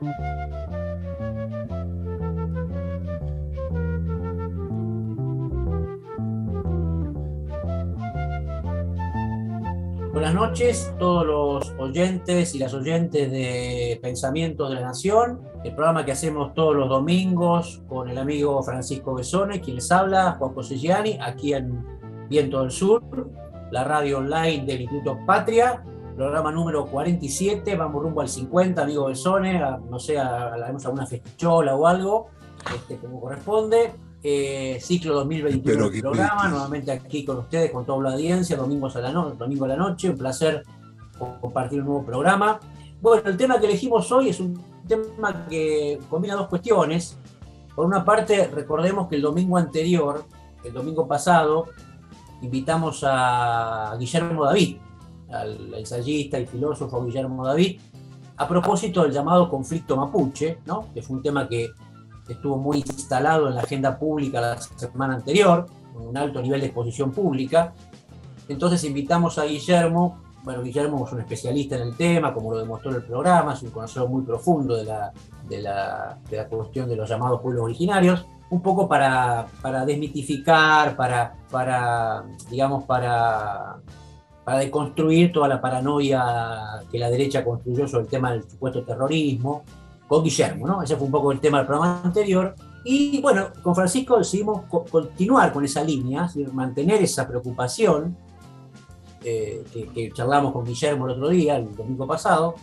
Buenas noches, todos los oyentes y las oyentes de Pensamientos de la Nación, el programa que hacemos todos los domingos con el amigo Francisco Besone, quien les habla, Juan José aquí en Viento del Sur, la radio online del Instituto Patria, programa número 47, vamos rumbo al 50, amigo Besone, no sé, haremos alguna festichola o algo, este, como corresponde. Eh, ciclo 2021 del programa, nuevamente aquí con ustedes, con toda la audiencia, domingos a la domingo a la noche, un placer compartir un nuevo programa. Bueno, el tema que elegimos hoy es un tema que combina dos cuestiones. Por una parte, recordemos que el domingo anterior, el domingo pasado, invitamos a Guillermo David, al ensayista y filósofo Guillermo David, a propósito del llamado conflicto mapuche, ¿no? que fue un tema que estuvo muy instalado en la agenda pública la semana anterior, con un alto nivel de exposición pública. Entonces invitamos a Guillermo, bueno, Guillermo es un especialista en el tema, como lo demostró en el programa, es un conocedor muy profundo de la, de la, de la cuestión de los llamados pueblos originarios, un poco para, para desmitificar, para, para, digamos, para, para deconstruir toda la paranoia que la derecha construyó sobre el tema del supuesto terrorismo, con Guillermo, ¿no? Ese fue un poco el tema del programa anterior. Y bueno, con Francisco decidimos continuar con esa línea, mantener esa preocupación eh, que, charlamos con Guillermo el otro día, el domingo pasado,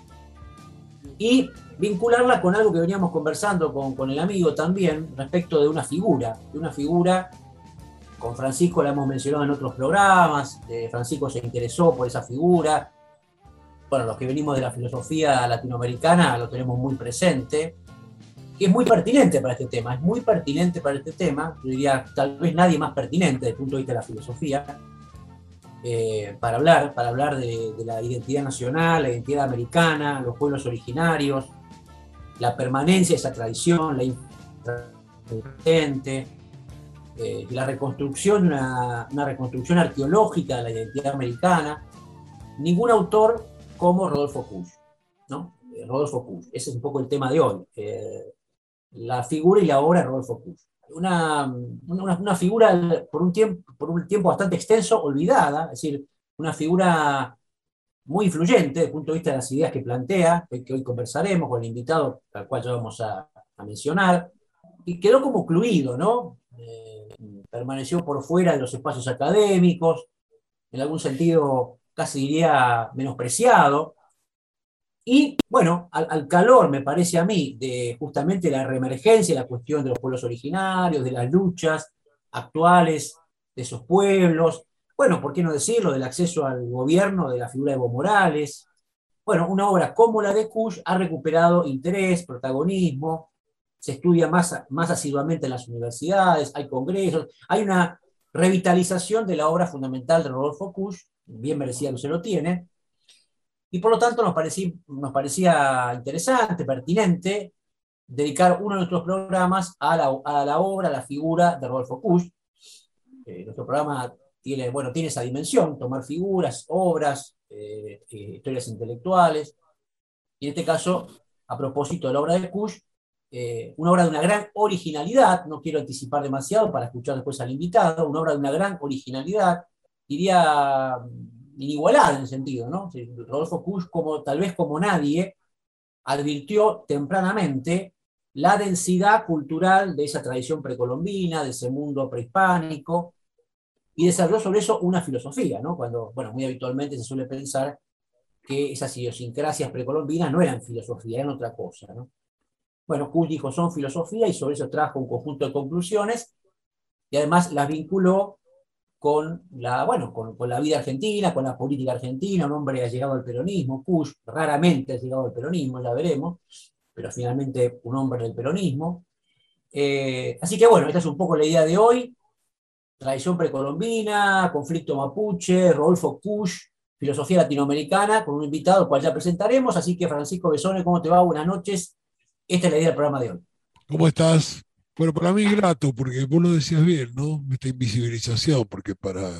y vincularla con algo que veníamos conversando con, con el amigo también respecto de una figura, de una figura, con Francisco la hemos mencionado en otros programas, eh, Francisco se interesó por esa figura, bueno, los que venimos de la filosofía latinoamericana lo tenemos muy presente, que es muy pertinente para este tema, es muy pertinente para este tema, yo diría tal vez nadie más pertinente desde el punto de vista de la filosofía, eh, para hablar, para hablar de, la identidad nacional, la identidad americana, los pueblos originarios, la permanencia de esa tradición, la eh, la reconstrucción, una, reconstrucción arqueológica de la identidad americana. Ningún autor como Rodolfo Kusch. ¿no? Eh, Rodolfo Kusch, ese es un poco el tema de hoy. Eh, la figura y la obra de Rodolfo Kusch. Una, una, figura por un, tiempo, por un tiempo bastante extenso, olvidada, es decir, una figura muy influyente desde el punto de vista de las ideas que plantea, que hoy conversaremos con el invitado, al cual ya vamos a, mencionar, y quedó como excluido, ¿no? Permaneció por fuera de los espacios académicos, en algún sentido casi diría menospreciado. Y bueno, al, calor, me parece a mí, de justamente la reemergencia, la cuestión de los pueblos originarios, de las luchas actuales de esos pueblos, bueno, ¿por qué no decirlo? Del acceso al gobierno de la figura de Evo Morales. Bueno, una obra como la de Kush ha recuperado interés, protagonismo, se estudia más, más asiduamente en las universidades, hay congresos, hay una revitalización de la obra fundamental de Rodolfo Kusch, bien merecida que se lo tiene, y por lo tanto nos parecía, nos parecía interesante, pertinente, dedicar uno de nuestros programas a la, a la obra, a la figura de Rodolfo Kusch. Eh, nuestro programa tiene, bueno, tiene esa dimensión, tomar figuras, obras, eh, eh, historias intelectuales, y en este caso, a propósito de la obra de Kusch, una obra de una gran originalidad, no quiero anticipar demasiado para escuchar después al invitado, una obra de una gran originalidad, diría, inigualada en el sentido, ¿no? Rodolfo Kusch, como, tal vez como nadie, advirtió tempranamente la densidad cultural de esa tradición precolombina, de ese mundo prehispánico, y desarrolló sobre eso una filosofía, ¿no? Cuando, bueno, muy habitualmente se suele pensar que esas idiosincrasias precolombinas no eran filosofía, eran otra cosa, ¿no? Bueno, Kusch dijo, son filosofía, y sobre eso trajo un conjunto de conclusiones, y además las vinculó con la, bueno, con, la vida argentina, con la política argentina, un hombre ha llegado al peronismo, Kush raramente ha llegado al peronismo, ya veremos, pero finalmente un hombre del peronismo. Eh, así que bueno, esta es un poco la idea de hoy, tradición precolombina, conflicto mapuche, Rodolfo Kush, filosofía latinoamericana, con un invitado al cual ya presentaremos, así que Francisco Besone, ¿cómo te va? Buenas noches. Esta es la idea del programa de hoy. ¿Cómo estás? Bueno, para mí es grato, porque vos lo decías bien, ¿no? Esta invisibilización, porque para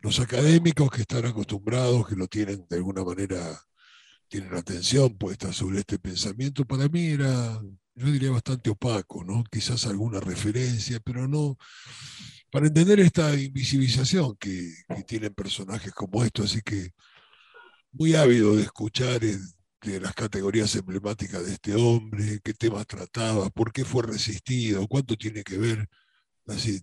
los académicos que están acostumbrados, que lo tienen de alguna manera tienen atención puesta sobre este pensamiento, para mí era, yo diría, bastante opaco, ¿no? Quizás alguna referencia, pero no, para entender esta invisibilización que, tienen personajes como estos, así que muy ávido de escuchar de las categorías emblemáticas de este hombre, qué temas trataba, por qué fue resistido, cuánto tiene que ver, así,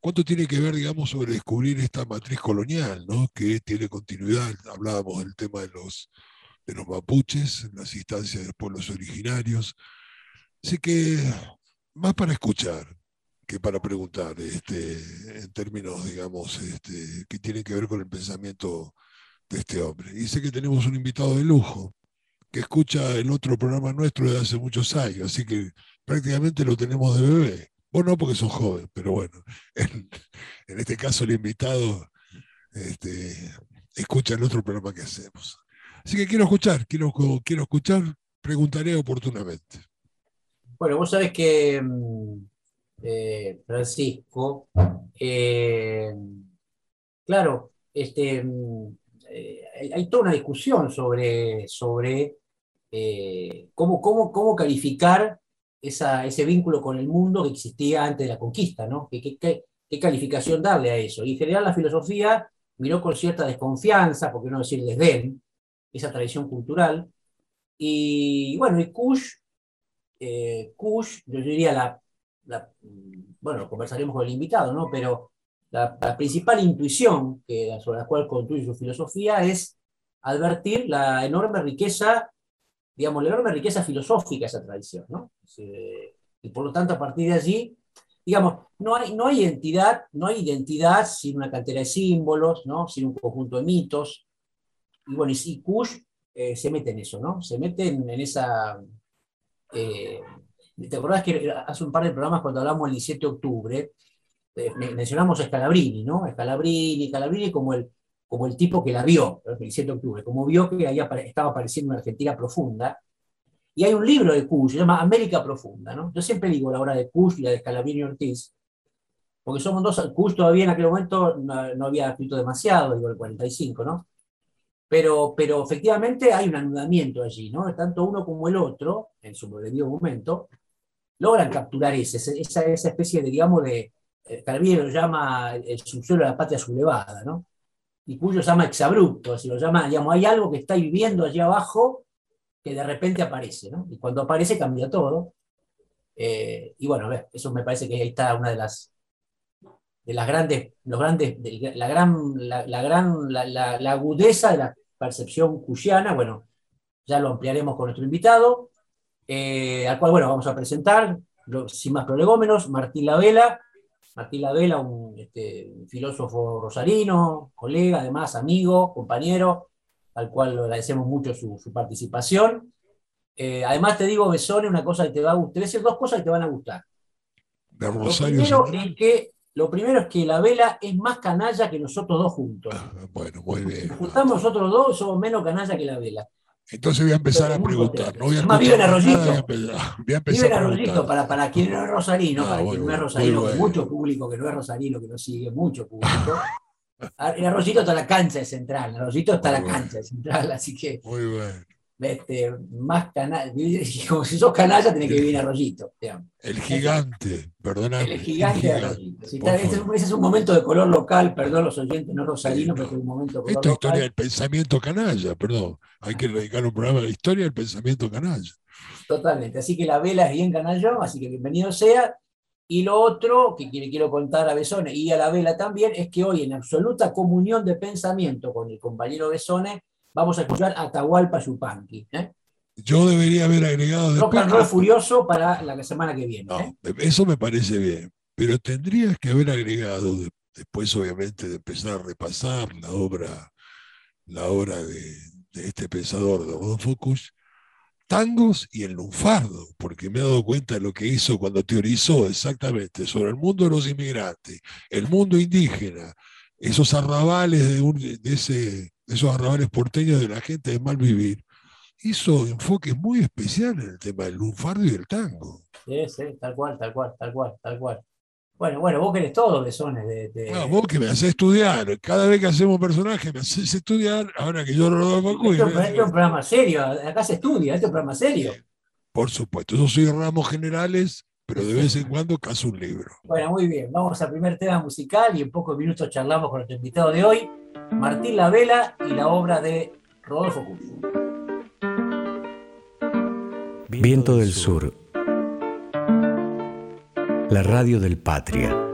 cuánto tiene que ver, digamos, sobre descubrir esta matriz colonial, ¿no? que tiene continuidad. Hablábamos del tema de los, de los mapuches, las instancias de los pueblos originarios. Así que, más para escuchar que para preguntar, este, en términos, digamos, este, que tienen que ver con el pensamiento de este hombre. Y sé que tenemos un invitado de lujo, que escucha el otro programa nuestro de hace muchos años, así que prácticamente lo tenemos de bebé. Vos no porque sos joven, pero bueno, en, este caso el invitado este, escucha el otro programa que hacemos. Así que quiero escuchar, quiero, quiero escuchar, preguntaré oportunamente. Bueno, vos sabés que, mm, eh, Francisco, eh, claro, este, mm, eh, hay, toda una discusión sobre, sobre cómo, cómo, cómo calificar ese vínculo con el mundo que existía antes de la conquista, ¿no? ¿Qué, qué, calificación darle a eso? Y en general la filosofía miró con cierta desconfianza, por qué no decir desdén, esa tradición cultural. Y bueno, y Kush, eh, Kush yo diría la, bueno, lo conversaremos con el invitado, ¿no? Pero la, principal intuición que, sobre la cual construye su filosofía es advertir la enorme riqueza digamos, la enorme riqueza filosófica esa tradición, ¿no? Y por lo tanto, a partir de allí, digamos, no hay, no hay entidad, no hay identidad sin una cantera de símbolos, ¿no? Sin un conjunto de mitos. Y bueno, y Kush eh, se mete en eso, ¿no? Se mete en, esa... Eh, ¿Te acordás que hace un par de programas cuando hablamos el 17 de octubre, eh, mencionamos a Scalabrini, ¿no? Scalabrini, Scalabrini como el, como el tipo que la vio, el 17 de octubre, como vio que ahí estaba apareciendo una Argentina profunda. Y hay un libro de Kush, se llama América Profunda. ¿no? Yo siempre digo la obra de Kush y la de Scalabrini Ortiz, porque somos dos, Kush todavía en aquel momento no, había escrito demasiado, digo el 45, ¿no? Pero, pero efectivamente hay un anudamiento allí, ¿no? Tanto uno como el otro, en su debido momento, logran capturar ese, esa, esa especie de, digamos, de, eh, Calvino lo llama el subsuelo de la patria sublevada, ¿no? Y cuyo llama exabrupto, se lo llama, digamos, hay algo que está viviendo allí abajo que de repente aparece, ¿no? Y cuando aparece cambia todo. Eh, y bueno, eso me parece que ahí está una de las de las grandes, los grandes, la gran, la, gran, la, agudeza de la percepción cuyana, bueno, ya lo ampliaremos con nuestro invitado, eh, al cual, bueno, vamos a presentar, sin más prolegómenos, Martín Lavela, Martín Lavela, este, un, filósofo rosarino, colega, además amigo, compañero, al cual agradecemos mucho su, participación. Eh, además te digo, Besone, una cosa que te va a gustar, voy a decir dos cosas que te van a gustar. lo, primero es que, lo primero es que la vela es más canalla que nosotros dos juntos. Ah, bueno, muy bien. juntamos nosotros dos, somos menos canalla que la vela. Entonces voy a empezar a preguntar. No voy a Además, vive en Arroyito. vive en Arroyito, para, para quien no es rosarino, ah, para quien no es rosarino, mucho público que no es rosarino, que no sigue, mucho público. Ah, en Arroyito está la cancha de central, en Arroyito está la cancha de central, así que. Muy bueno este, más canalla, como si sos canalla, tenés que vivir en Arroyito. El gigante, perdona. El gigante, de Arroyito. ese, es un momento de color local, perdón los oyentes, no rosarinos, pero es un momento de color Esta historia del pensamiento canalla, perdón. Hay que dedicar un programa de historia del pensamiento canalla. Totalmente. Así que la vela es bien canallón, así que bienvenido sea. Y lo otro que quiero contar a Besone y a la vela también es que hoy, en absoluta comunión de pensamiento con el compañero Besone, vamos a escuchar Atahualpa Yupanqui. ¿eh? Yo debería haber agregado. Rock and roll furioso para la semana que viene. ¿eh? Eso me parece bien. Pero tendrías que haber agregado, después obviamente de empezar a repasar la obra, la obra de, este pensador, de Focus, tangos y el lunfardo, porque me he dado cuenta de lo que hizo cuando teorizó exactamente sobre el mundo de los inmigrantes, el mundo indígena, esos arrabales de, de ese esos arrabales porteños de la gente de mal vivir, hizo enfoques muy especiales en el tema del lunfardo y del tango. Sí, sí, tal cual, tal cual, tal cual, tal cual. Bueno, bueno, vos querés todo, Besones. De, de... No, vos que me haces estudiar. Cada vez que hacemos personaje me haces estudiar. Ahora que yo Rodolfo Cuy. Esto, es un programa serio. Acá se estudia. Este es un programa serio. Por supuesto. Yo soy ramos generales, pero de vez en cuando caso un libro. Bueno, muy bien. Vamos al primer tema musical y en pocos minutos charlamos con nuestro invitado de hoy, Martín La Vela y la obra de Rodolfo Cuy. Viento del Sur la radio del Patria.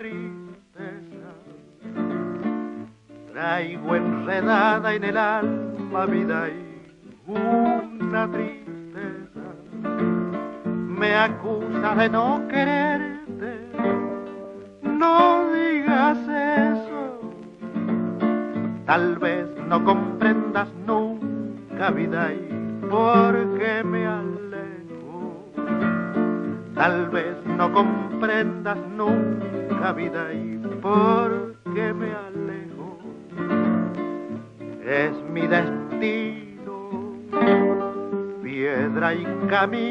Tristeza. Traigo enredada en el alma vida y una tristeza me acusa de no quererte. No digas eso, tal vez no comprendas nunca vida y porque me alejo. Tal vez no comprendas nunca vida y porque me alejo. Es mi destino piedra y camino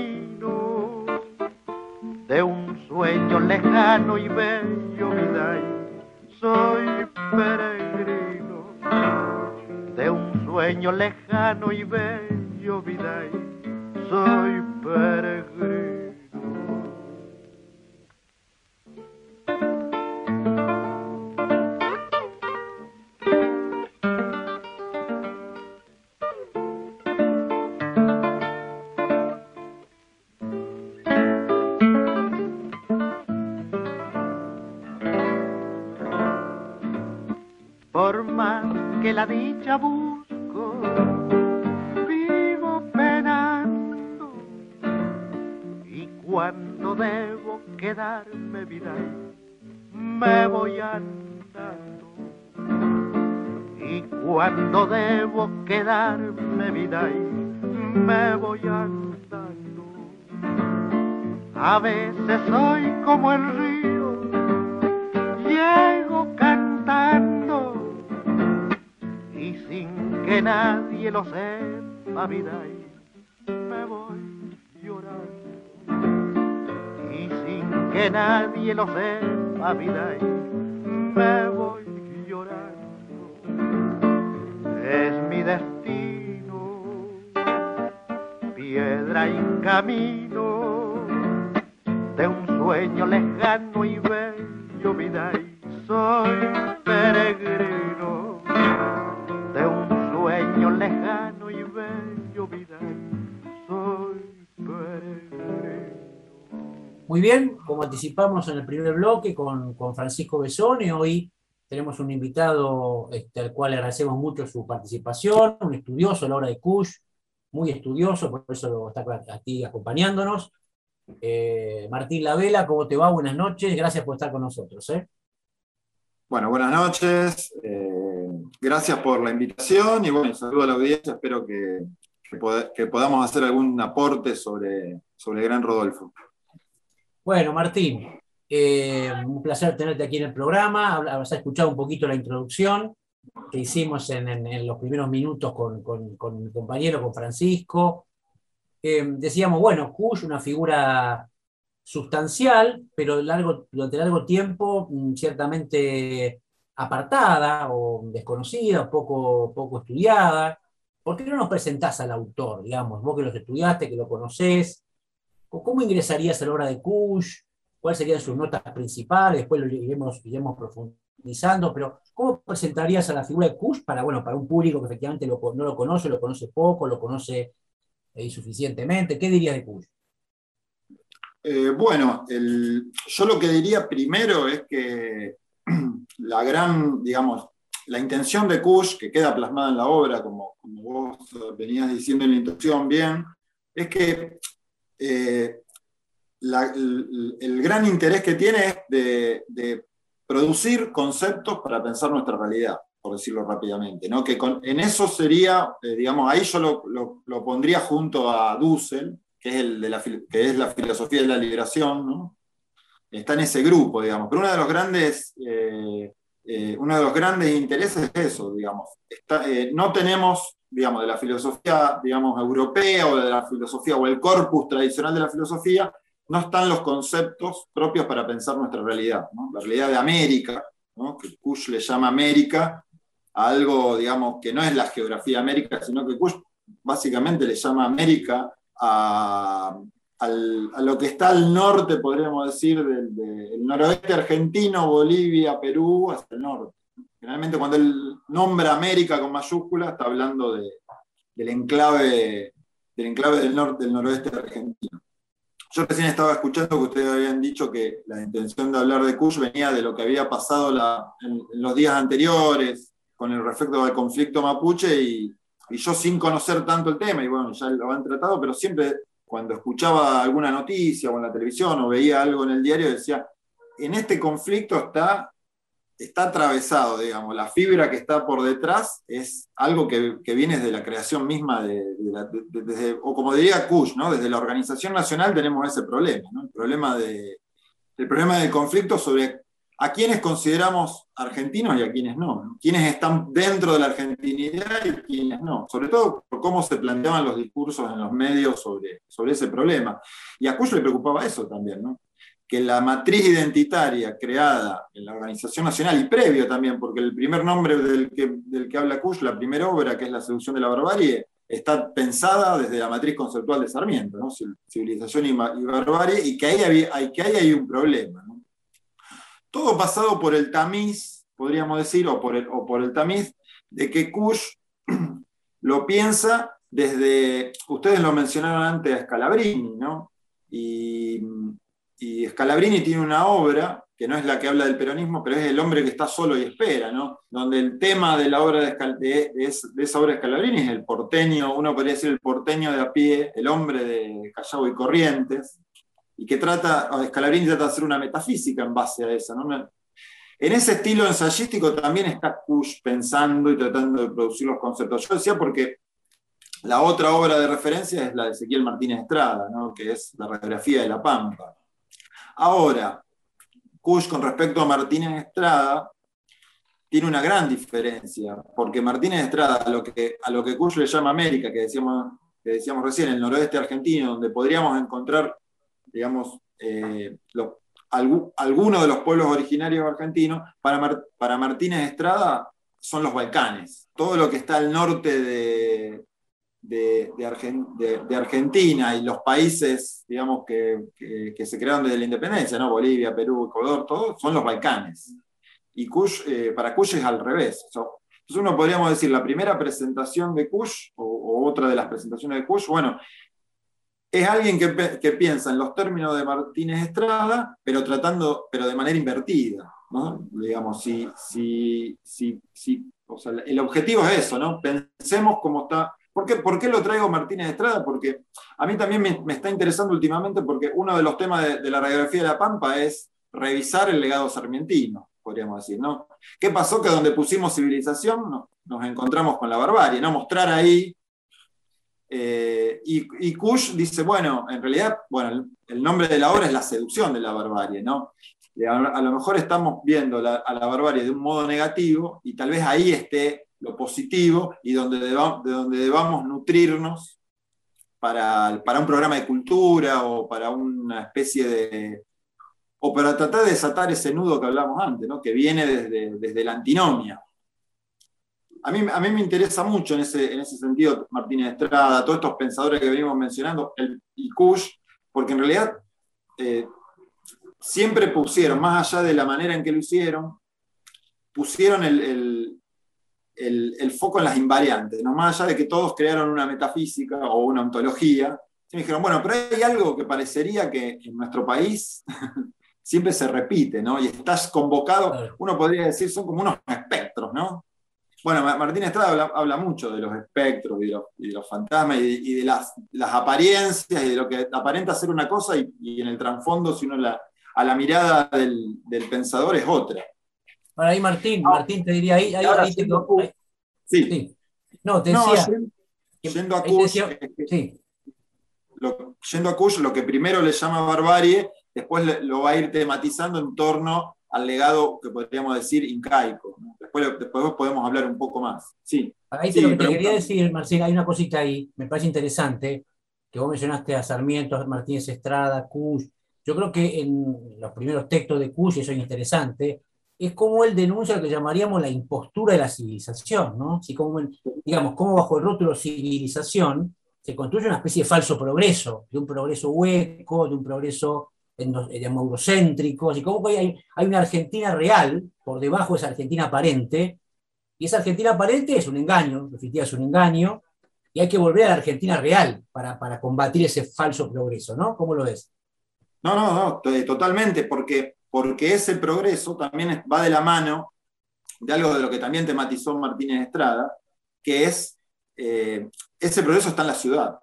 camino. De un sueño lejano y bello, vida, y soy peregrino. Lejano y bello vida, soy Muy bien, como anticipamos en el primer bloque con, con Francisco Besone, hoy tenemos un invitado este, al cual agradecemos mucho su participación, un estudioso a la hora de Kush, muy estudioso, por eso está aquí acompañándonos. Eh, Martín Lavela, ¿cómo te va? Buenas noches, gracias por estar con nosotros. ¿eh? Bueno, buenas noches. Eh, gracias por la invitación y bueno, saludo a la audiencia. Espero que, que, podamos hacer algún aporte sobre, sobre el gran Rodolfo. Bueno, Martín, eh, un placer tenerte aquí en el programa. Has escuchado un poquito la introducción que hicimos en, los primeros minutos con, con, mi compañero, con Francisco. Eh, decíamos, bueno, Kush, una figura sustancial, pero durante largo tiempo mm, ciertamente apartada o desconocida, poco, poco estudiada. ¿Por qué no nos presentás al autor, digamos, vos que lo estudiaste, que lo conocés? ¿Cómo ingresarías a la obra de Kush? ¿Cuáles serían sus notas principales? Después lo iremos, iremos profundizando, pero ¿cómo presentarías a la figura de Kush para, bueno, para un público que efectivamente no lo conoce, lo conoce poco, lo conoce eh, insuficientemente? ¿Qué dirías de Kush? Eh, bueno, yo lo que diría primero es que la gran, digamos, la intención de Kush, que queda plasmada en la obra, como, como vos venías diciendo en la introducción bien, es que eh, el, gran interés que tiene es de, producir conceptos para pensar nuestra realidad. por decirlo rápidamente, ¿no? que en eso sería, eh, digamos, ahí yo lo, pondría junto a Dussel, que es, el de la, que es la filosofía de la liberación, ¿no? está en ese grupo, digamos, pero uno de los grandes, eh, eh, uno de los grandes intereses es eso, digamos, no tenemos, digamos, de la filosofía, digamos, europea o de la filosofía o el corpus tradicional de la filosofía, no están los conceptos propios para pensar nuestra realidad, la realidad de América, que Kush le llama América, algo, digamos, que no es la geografía América, sino que Kush básicamente le llama América a, lo que está al norte, podríamos decir, del, noroeste argentino, Bolivia, Perú, hasta el norte. Generalmente cuando él nombra América con mayúscula, está hablando del, enclave, del enclave del, norte, del noroeste argentino. Yo recién estaba escuchando que ustedes habían dicho que la intención de hablar de Kush venía de lo que había pasado en, los días anteriores con el respecto al conflicto mapuche y, yo sin conocer tanto el tema, y bueno, ya lo han tratado, pero siempre cuando escuchaba alguna noticia o en la televisión o veía algo en el diario decía, en este conflicto está está atravesado, digamos, la fibra que está por detrás es algo que, viene desde la creación misma, de, o como diría Kush, ¿no? desde la organización nacional tenemos ese problema, el, problema de, el problema del conflicto sobre a quienes consideramos argentinos y a quienes no, quienes están dentro de la argentinidad y quienes no, sobre todo por cómo se planteaban los discursos en los medios sobre, sobre ese problema. Y a Kush le preocupaba eso también, ¿no? Que la matriz identitaria creada en la Organización Nacional y previo también, porque el primer nombre del que, del que habla Kush, la primera obra, que es La seducción de la barbarie, está pensada desde la matriz conceptual de Sarmiento, ¿no? civilización y, barbarie, y que ahí, hay, que ahí hay un problema. Todo pasado por el tamiz, podríamos decir, o por el, o por el tamiz, de que Kush lo piensa desde, ustedes lo mencionaron antes a Scalabrini, ¿no? Y y Scalabrini tiene una obra, que no es la que habla del peronismo, pero es El hombre que está solo y espera, ¿no? donde el tema de, la obra de, esa obra de Scalabrini es el porteño, uno podría decir el porteño de a pie, el hombre de Callao y Corrientes, y que trata, Scalabrini trata de hacer una metafísica en base a esa. En ese estilo ensayístico también está Kush pensando y tratando de producir los conceptos. Yo decía porque la otra obra de referencia es la de Ezequiel Martínez Estrada, ¿no? que es la radiografía de La Pampa. Ahora, Kush con respecto a Martínez Estrada tiene una gran diferencia, porque Martínez Estrada, a lo que, a lo que Kush le llama América, que decíamos, que decíamos recién, el noroeste argentino, donde podríamos encontrar, digamos, eh, algunos de los pueblos originarios argentinos, para, para Martínez Estrada son los Balcanes. Todo lo que está al norte de, de, de, Argentina y los países, digamos, que, se crearon desde la independencia, ¿no? Bolivia, Perú, Ecuador, todos, son los Balcanes. Y Kush, eh, para Kush es al revés. entonces uno podríamos decir, la primera presentación de Kush, o, otra de las presentaciones de Kush, bueno, es alguien que, piensa en los términos de Martínez Estrada, pero tratando, pero de manera invertida. ¿no? Digamos, si, si, si, si o sea, el objetivo es eso, ¿no? Pensemos cómo está ¿Por qué, lo traigo Martínez Estrada? Porque a mí también me, está interesando últimamente porque uno de los temas de, la radiografía de La Pampa es revisar el legado sarmientino, podríamos decir, ¿no? ¿Qué pasó? Que donde pusimos civilización nos encontramos con la barbarie, ¿no? Mostrar ahí. Eh, y, Kush dice, bueno, en realidad, bueno, el, nombre de la obra es la seducción de la barbarie, ¿no? A, lo mejor estamos viendo a la barbarie de un modo negativo y tal vez ahí esté lo positivo y donde de donde debamos nutrirnos para, para, un programa de cultura o para una especie de... o para tratar de desatar ese nudo que hablamos antes, ¿no? que viene desde, desde la antinomia. A mí, a mí me interesa mucho en ese, en ese sentido Martínez Estrada, todos estos pensadores que venimos mencionando, el, y Kush, porque en realidad eh, siempre pusieron, más allá de la manera en que lo hicieron, pusieron el, foco en las invariantes, ¿no? más allá de que todos crearon una metafísica o una ontología, me dijeron, bueno, pero hay algo que parecería que en nuestro país siempre se repite, ¿no? Y estás convocado, uno podría decir, son como unos espectros, ¿no? Bueno, Martín Estrada habla, mucho de los espectros y de los, fantasmas y de, las, apariencias y de lo que aparenta ser una cosa y, en el trasfondo, si uno la, a la mirada del, del pensador es otra. Para ahí, Martín, Ah, Martín te diría ahí, ahí, ahora ahí Sí. sí. No, te decía, yendo- yendo a Kush, decía- es que- sí, lo- yendo a Kush, lo que primero le llama barbarie, después le- lo va a ir tematizando en torno al legado que podríamos decir incaico. ¿no? Después, después podemos hablar un poco más. Sí, Ahí Sí, te lo que te pregunta. quería decir, Marcela, hay una cosita ahí, me parece interesante, que vos mencionaste a Sarmiento, a Martínez Estrada, Kush. Yo creo que en los primeros textos de Kush, eso es interesante, es como él denuncia lo que llamaríamos la impostura de la civilización, ¿no? Así como, digamos, como bajo el rótulo civilización se construye una especie de falso progreso, de un progreso hueco, de un progreso endo- digamos, eurocéntrico, así como que hay, hay una Argentina real por debajo de esa Argentina aparente, y esa Argentina aparente es un engaño, en definitiva es un engaño, y hay que volver a la Argentina real para, para combatir ese falso progreso, ¿no? ¿Cómo lo ves? No, no, no, to- totalmente, porque, porque ese progreso también es- va de la mano de algo de lo que también tematizó Martínez Estrada, que es, eh, ese progreso está en la ciudad.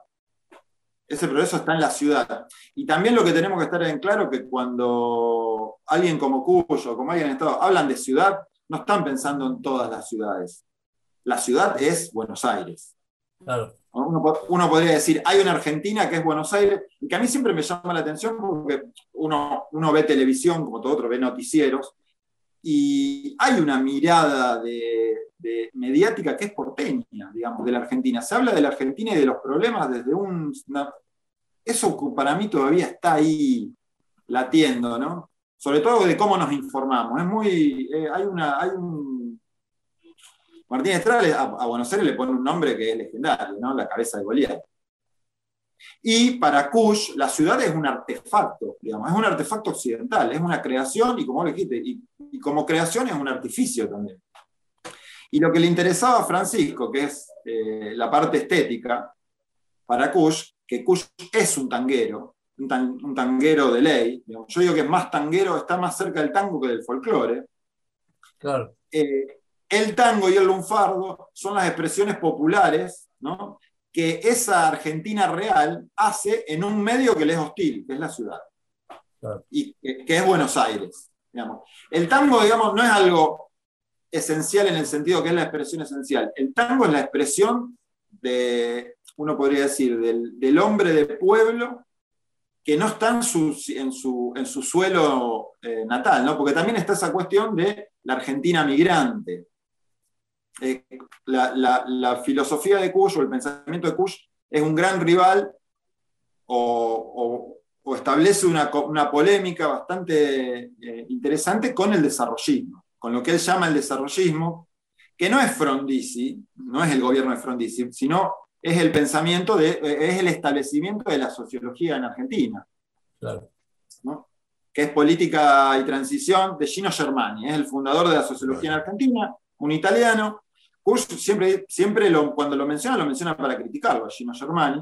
Ese progreso está en la ciudad. Y también lo que tenemos que estar en claro que cuando alguien como Cuyo como alguien en Estado hablan de ciudad, no están pensando en todas las ciudades. La ciudad es Buenos Aires. Claro. Uno, po- uno podría decir, hay una Argentina que es Buenos Aires, y que a mí siempre me llama la atención porque uno, uno ve televisión, como todo otro, ve noticieros, y hay una mirada de, mediática que es porteña, digamos, de la Argentina. Se habla de la Argentina y de los problemas desde un... eso para mí todavía está ahí latiendo, ¿no? Sobre todo de cómo nos informamos. Es muy... eh, hay una... Hay un, Martín Estrada a, a Buenos Aires le pone un nombre que es legendario, ¿no? La cabeza de Goliat. Y para Kush, la ciudad es un artefacto, digamos, es un artefacto occidental, es una creación, y como dijiste, y, y como creación es un artificio también. Y lo que le interesaba a Francisco, que es eh, la parte estética, para Kush, que Kush es un tanguero, un, tan- un tanguero de ley, digamos. yo digo que es más tanguero, está más cerca del tango que del folclore, Claro. eh, el tango y el lunfardo son las expresiones populares ¿no? que esa Argentina real hace en un medio que le es hostil, que es la ciudad, Claro. y que, que es Buenos Aires. Digamos. El tango, digamos, no es algo esencial en el sentido que es la expresión esencial. El tango es la expresión de, uno podría decir, del, del hombre de pueblo que no está en su, en su, en su suelo eh, natal, ¿no? porque también está esa cuestión de la Argentina migrante. Eh, la, la- la filosofía de Kush o el pensamiento de Kush es un gran rival o, o- o establece una, polémica bastante eh, interesante con el desarrollismo, con lo que él llama el desarrollismo, que no es Frondizi, no es el gobierno de Frondizi, sino es el pensamiento, de, eh, es el establecimiento de la sociología en Argentina. Claro. ¿no? que es Política y Transición de Gino Germani, es el fundador de la sociología en Argentina, un italiano. Kush siempre, siempre cuando lo menciona, lo menciona para criticarlo a Gino Germani.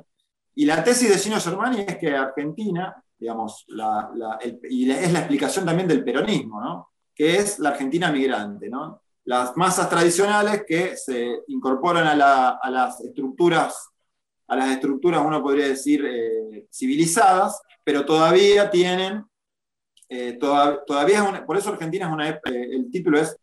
Y la tesis de Gino Germani es que Argentina, digamos, la- y es la explicación también del peronismo, ¿no? que es la Argentina migrante. ¿no? Las masas tradicionales que se incorporan a, la- a las estructuras, a las estructuras, uno podría decir, eh, civilizadas, pero todavía tienen eh, toda- todavía por eso Argentina es una, eh, el título es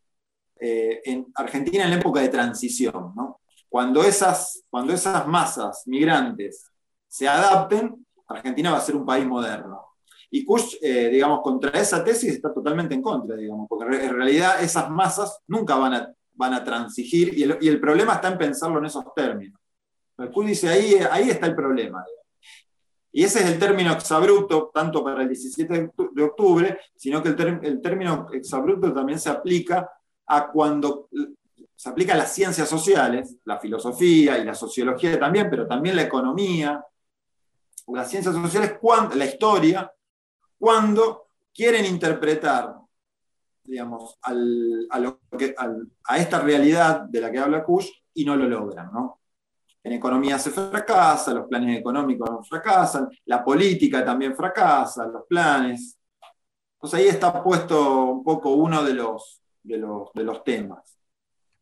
eh, en Argentina en la época de transición, ¿no? Cuando esas, cuando esas masas migrantes se adapten, Argentina va a ser un país moderno. Y Kush, eh, digamos, contra esa tesis está totalmente en contra, digamos, porque en re- en realidad esas masas nunca van a, van a transigir y el, y el problema está en pensarlo en esos términos. Kush dice, ahí, ahí está el problema. Y ese es el término exabrupto, tanto para el 17 de octu- de octubre, sino que el, el término exabrupto también se aplica a cuando se aplica a las ciencias sociales, la filosofía y la sociología también, pero también la economía, las ciencias sociales, la historia, cuando quieren interpretar, digamos, a esta realidad de la que habla Kush y no lo logran, ¿no? En economía se fracasa, los planes económicos fracasan, la política también fracasa, los planes. Entonces ahí está puesto un poco uno de los, de los, de los temas.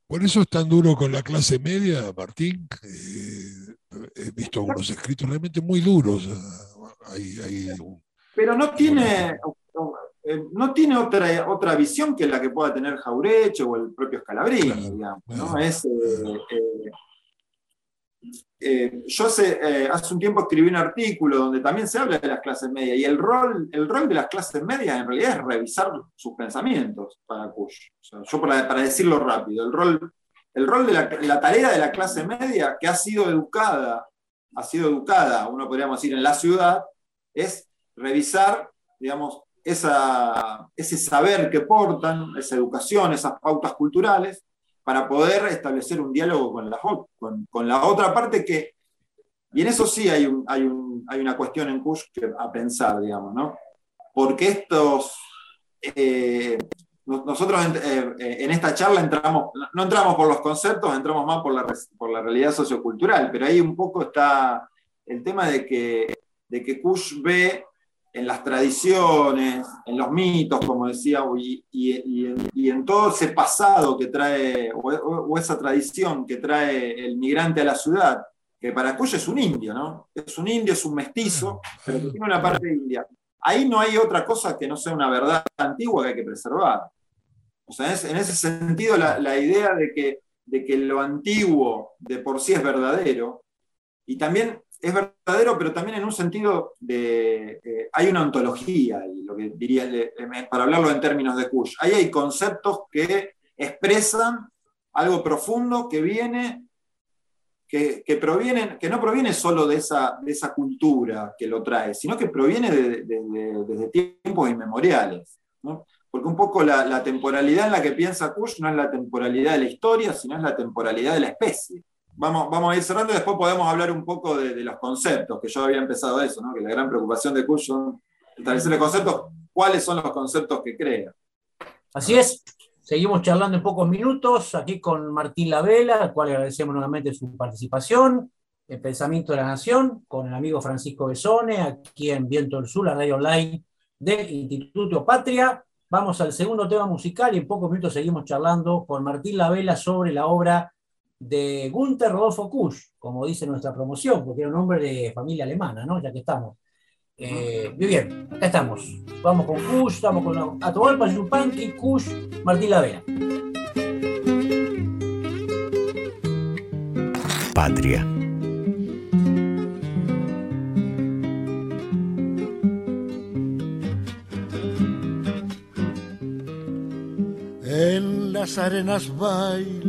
Por eso es tan duro con la clase media, Martín. Eh, he visto algunos escritos realmente muy duros. Hay, hay un- Pero no tiene, eh, no tiene otra, otra visión que la que pueda tener Jaureche o el propio Scalabrini, digamos. ¿no? Es, eh, eh, yo hace, hace, un tiempo escribí un artículo donde también se habla de las clases medias y el rol, el rol de las clases medias en realidad es revisar sus pensamientos para Kush. yo para, para, decirlo rápido, el rol, el rol de la, la, tarea de la clase media que ha sido educada, ha sido educada, uno podríamos decir, en la ciudad, es revisar, digamos, ese saber que portan, esa educación, esas pautas culturales, para poder establecer un diálogo con la, con, la otra parte que, y en eso sí hay, hay, una cuestión en Kush que, a pensar, digamos, ¿no? Porque estos, eh, nosotros eh, en, esta charla entramos, no entramos por los conceptos, entramos más por la, por la realidad sociocultural, pero ahí un poco está el tema de que, de que Kush ve en las tradiciones, en los mitos, como decía, y, y, en, todo ese pasado que trae, o, esa tradición que trae el migrante a la ciudad, que para Cuyo es un indio, ¿no? Es un indio, es un mestizo, pero que tiene una parte india. Ahí no hay otra cosa que no sea una verdad antigua que hay que preservar. O sea, en ese sentido, la, la idea de que, de que lo antiguo de por sí es verdadero, y también es verdadero, pero también en un sentido de. Hay una ontología, y lo que diría, para hablarlo en términos de Kush. Ahí hay conceptos que expresan algo profundo que viene. Que, que, que no proviene solo de esa, de esa cultura que lo trae, sino que proviene desde tiempos inmemoriales. Porque un poco la, la temporalidad en la que piensa Kush no es la temporalidad de la historia, sino es la temporalidad de la especie vamos, vamos a ir cerrando y después podemos hablar un poco de, los conceptos, que yo había empezado eso, ¿no? que la gran preocupación de Cuyo es establecer los conceptos, cuáles son los conceptos que crea. Así es, seguimos charlando en pocos minutos aquí con Martín Lavela, al cual agradecemos nuevamente su participación, el Pensamiento de la Nación, con el amigo Francisco Besone, aquí en Viento del Sur, la radio online del Instituto Patria. Vamos al segundo tema musical y en pocos minutos seguimos charlando con Martín Lavela sobre la obra de Gunther Rodolfo Kusch, como dice nuestra promoción, porque era un hombre de familia alemana, ¿no? Ya que estamos. Eh, muy bien, acá estamos. Vamos con Kusch, estamos con Atahualpa Yupanqui, Kusch, Martín Lavera. Patria. En las arenas baila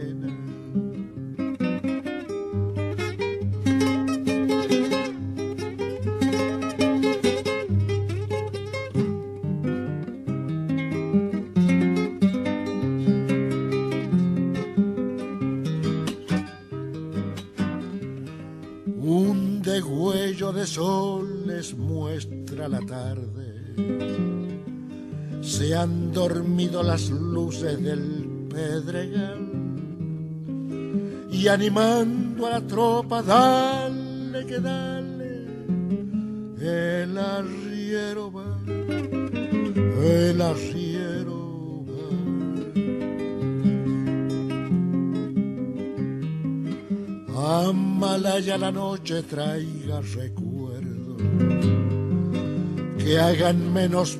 Han dormido las luces del pedregal y animando a la tropa, dale que dale, el arriero va, el arriero va. Amalaya la noche traiga recuerdos que hagan menos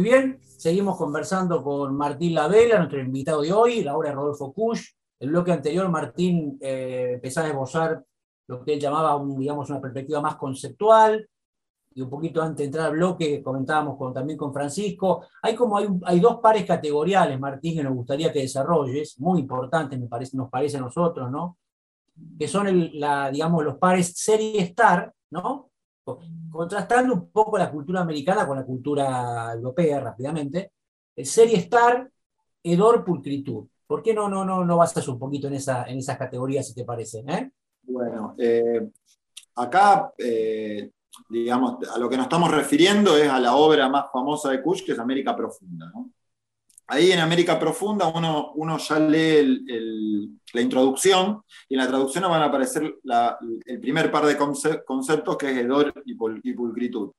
Muy bien, Seguimos conversando con Martín Lavela, nuestro invitado de hoy, la obra de Rodolfo Kusch. El bloque anterior, Martín eh, empezaba a esbozar lo que él llamaba digamos, una perspectiva más conceptual, y un poquito antes de entrar al bloque comentábamos con, también con Francisco, hay como hay, hay, dos pares categoriales, Martín, que nos gustaría que desarrolles, muy importantes me parece, nos parece a nosotros, ¿no? que son el, la, digamos, los pares serie star, ¿no? Contrastando un poco la cultura americana con la cultura europea rápidamente, serie Star, Hedor, Pulcritud. ¿Por qué no, no, no, no basas un poquito en, esa, en esas categorías, si te parece? Eh? Bueno, eh, acá, eh, digamos, a lo que nos estamos refiriendo es a la obra más famosa de Kush, que es América Profunda. ¿no? Ahí en América Profunda uno, uno ya lee la introducción y en la traducción van a aparecer el primer par de conceptos que es hedor y, pulcritud.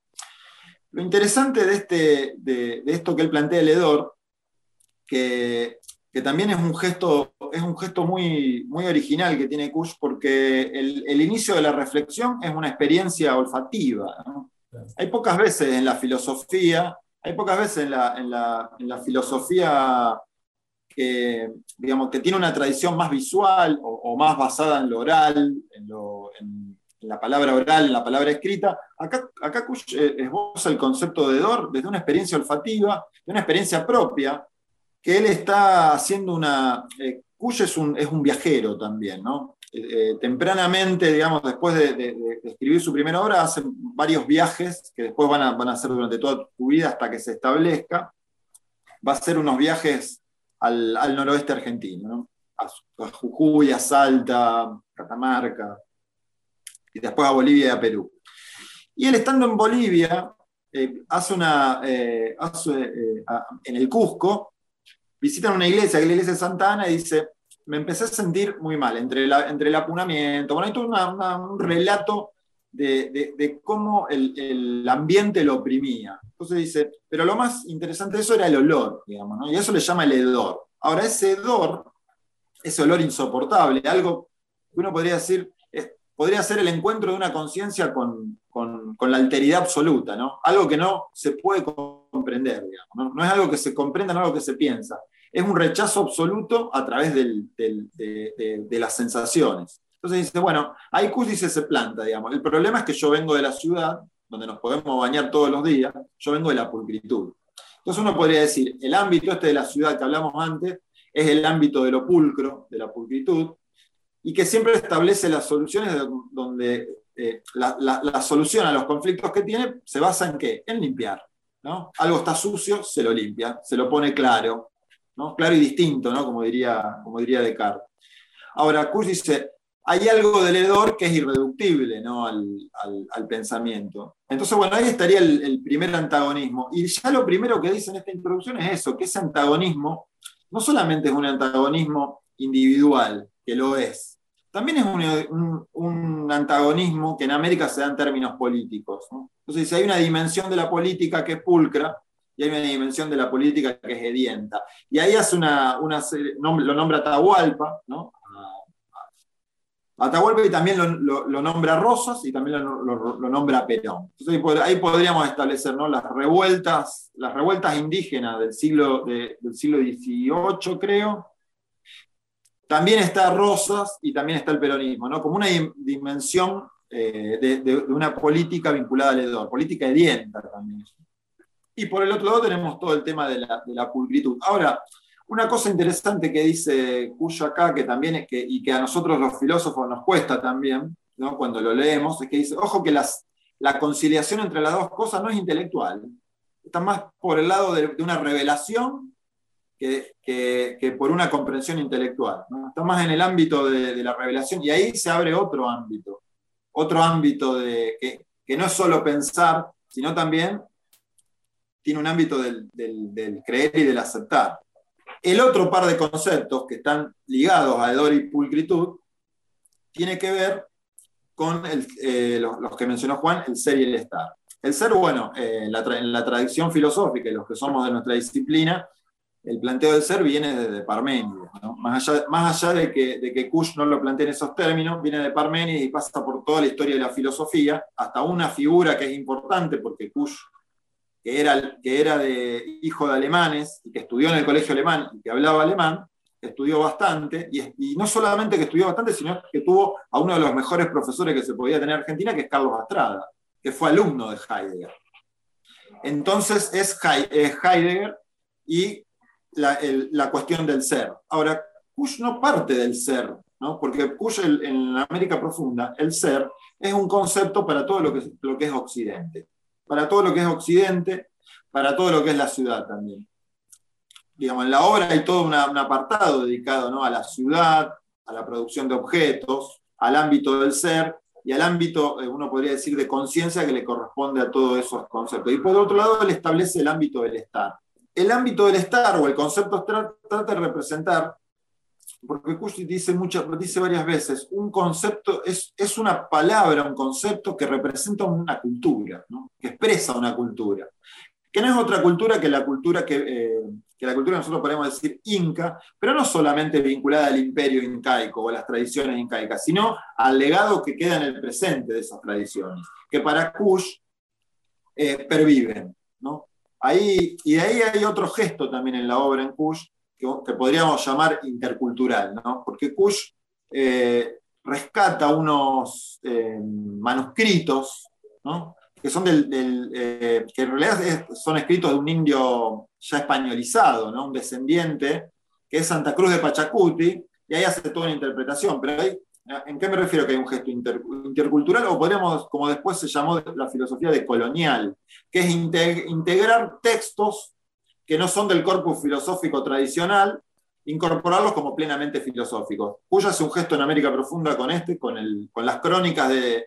Lo interesante de, este, de, esto que él plantea el hedor, que, también es un gesto, es un gesto muy, muy original que tiene Kush, porque el, inicio de la reflexión es una experiencia olfativa. Hay pocas veces en la filosofía hay pocas veces en la, filosofía que, digamos, que tiene una tradición más visual o, más basada en lo oral, en, la palabra oral, en la palabra escrita. Acá, acá eh, esboza el concepto de Dor desde una experiencia olfativa, de una experiencia propia, que él está haciendo una... Eh, es un viajero también, ¿no? Eh, tempranamente, digamos, después de, escribir su primera obra, hace varios viajes que después van a, van a hacer durante toda tu vida hasta que se establezca. Va a hacer unos viajes al, noroeste argentino, a, Jujuy, a Salta, Catamarca, y después a Bolivia y a Perú. Y él estando en Bolivia, eh, hace una, eh, en el Cusco, visitan una iglesia, que es la iglesia de Santa Ana, y dice, me empecé a sentir muy mal, entre, entre el apunamiento, bueno, hay todo un relato de, cómo el, ambiente lo oprimía. Entonces dice, pero lo más interesante de eso era el olor, digamos, ¿no? y eso le llama el hedor. Ahora, ese hedor, ese olor insoportable, algo que uno podría decir, podría ser el encuentro de una conciencia con, la alteridad absoluta, ¿no? algo que no se puede comprender, digamos, ¿no? no es algo que se comprenda, no es algo que se piensa es un rechazo absoluto a través de, las sensaciones. Entonces dice, bueno, ahí dice se planta, digamos. El problema es que yo vengo de la ciudad, donde nos podemos bañar todos los días, yo vengo de la pulcritud. Entonces uno podría decir, el ámbito este de la ciudad que hablamos antes es el ámbito de lo pulcro, de la pulcritud, y que siempre establece las soluciones donde eh, la, solución a los conflictos que tiene se basa en qué? En limpiar. ¿no? Algo está sucio, se lo limpia, se lo pone claro, claro y distinto, ¿no? como, diría, como diría Descartes. Ahora, Kush dice, hay algo del hedor que es irreductible ¿no? al, pensamiento. Entonces, bueno, ahí estaría el, primer antagonismo. Y ya lo primero que dice en esta introducción es eso, que ese antagonismo no solamente es un antagonismo individual, que lo es, también es un, antagonismo que en América se da en términos políticos. Entonces, si hay una dimensión de la política que es pulcra, y hay una dimensión de la política que es edienta. Y ahí hace una, una lo nombra Atahualpa, ¿no? Atahualpa y también lo, nombra Rosas y también lo, nombra Perón. Entonces ahí podríamos establecer ¿no? las, revueltas, las revueltas indígenas del siglo, del siglo XVIII, creo. También está Rosas y también está el peronismo, ¿no? como una dimensión eh, de, de, una política vinculada al hedor, política edienta también. Y por el otro lado tenemos todo el tema de la, pulcritud. Ahora, Una cosa interesante que dice Cuyo acá, que también es que, y que a nosotros los filósofos nos cuesta también, cuando lo leemos, es que dice, ojo que las, la conciliación entre las dos cosas no es intelectual, está más por el lado de, de una revelación que, que, por una comprensión intelectual. Está más en el ámbito de, de, la revelación y ahí se abre otro ámbito, otro ámbito de, que, que no es solo pensar, sino también tiene un ámbito del, creer y del aceptar. El otro par de conceptos que están ligados a hedor y pulcritud tiene que ver con el, eh, los, que mencionó Juan, el ser y el estar. El ser, bueno, eh, la en, la tradición filosófica y los que somos de nuestra disciplina, el planteo del ser viene de, Parménides. Más, allá, más allá de que, de que Kush no lo plantea en esos términos, viene de Parménides y pasa por toda la historia de la filosofía, hasta una figura que es importante, porque Kush, que era, que era de, hijo de alemanes y que estudió en el colegio alemán y que hablaba alemán, estudió bastante, y, no solamente que estudió bastante, sino que tuvo a uno de los mejores profesores que se podía tener en Argentina, que es Carlos Astrada, que fue alumno de Heidegger. Entonces es Heidegger y la, cuestión del ser. Ahora, Kush no parte del ser, ¿no? porque Kush en América Profunda, el ser es un concepto para todo lo que, lo que es Occidente, para todo lo que es Occidente, para todo lo que es la ciudad también digamos, en la obra hay todo un apartado dedicado ¿no? a la ciudad, a la producción de objetos, al ámbito del ser y al ámbito, eh, uno podría decir, de conciencia que le corresponde a todos esos conceptos. Y por otro lado, él establece el ámbito del estar. El ámbito del estar o el concepto trata de representar, porque Kushti dice, dice varias veces, un concepto es, es una palabra, un concepto que representa una cultura, que expresa una cultura que no es otra cultura que la cultura que, eh, que la cultura nosotros podemos decir inca, pero no solamente vinculada al imperio incaico o a las tradiciones incaicas, sino al legado que queda en el presente de esas tradiciones, que para Kush eh, perviven. ¿no? Ahí, y de ahí hay otro gesto también en la obra en Kush que, podríamos llamar intercultural, ¿no? porque Kush eh, rescata unos eh, manuscritos, ¿no? que son del, eh, que en realidad son escritos de un indio ya españolizado, ¿no? un descendiente, que es Santa Cruz de Pachacuti, y ahí hace toda una interpretación, pero ahí, ¿en qué me refiero que hay un gesto inter, intercultural? O podríamos, como después se llamó la filosofía de colonial, que es integ integrar textos que no son del corpus filosófico tradicional, incorporarlos como plenamente filosóficos. Cuya hace un gesto en América Profunda con este, con, el, con las crónicas de,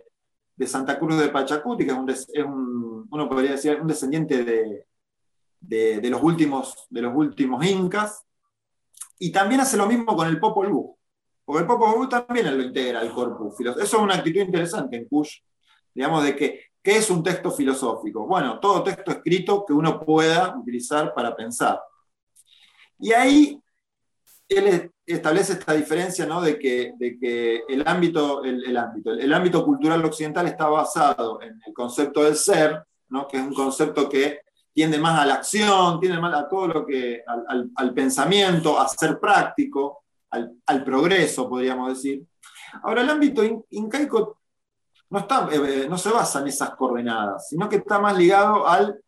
de Santa Cruz de Pachacuti, que es un, es un uno podría decir, un descendiente de, de, los últimos, de los últimos incas, y también hace lo mismo con el Popol Vuh, porque el Popol Vuh también lo integra al corpus. Eso es una actitud interesante en Kush, digamos, de que, ¿qué es un texto filosófico? Bueno, todo texto escrito que uno pueda utilizar para pensar. Y ahí él establece esta diferencia ¿no? de, que, de, que, el ámbito, el, el, ámbito, el ámbito cultural occidental está basado en el concepto del ser, ¿no? que es un concepto que tiende más a la acción, tiende más a todo lo que, al, al, al pensamiento, a ser práctico, al, al, progreso, podríamos decir. Ahora, el ámbito incaico no, está, eh, no se basa en esas coordenadas, sino que está más ligado al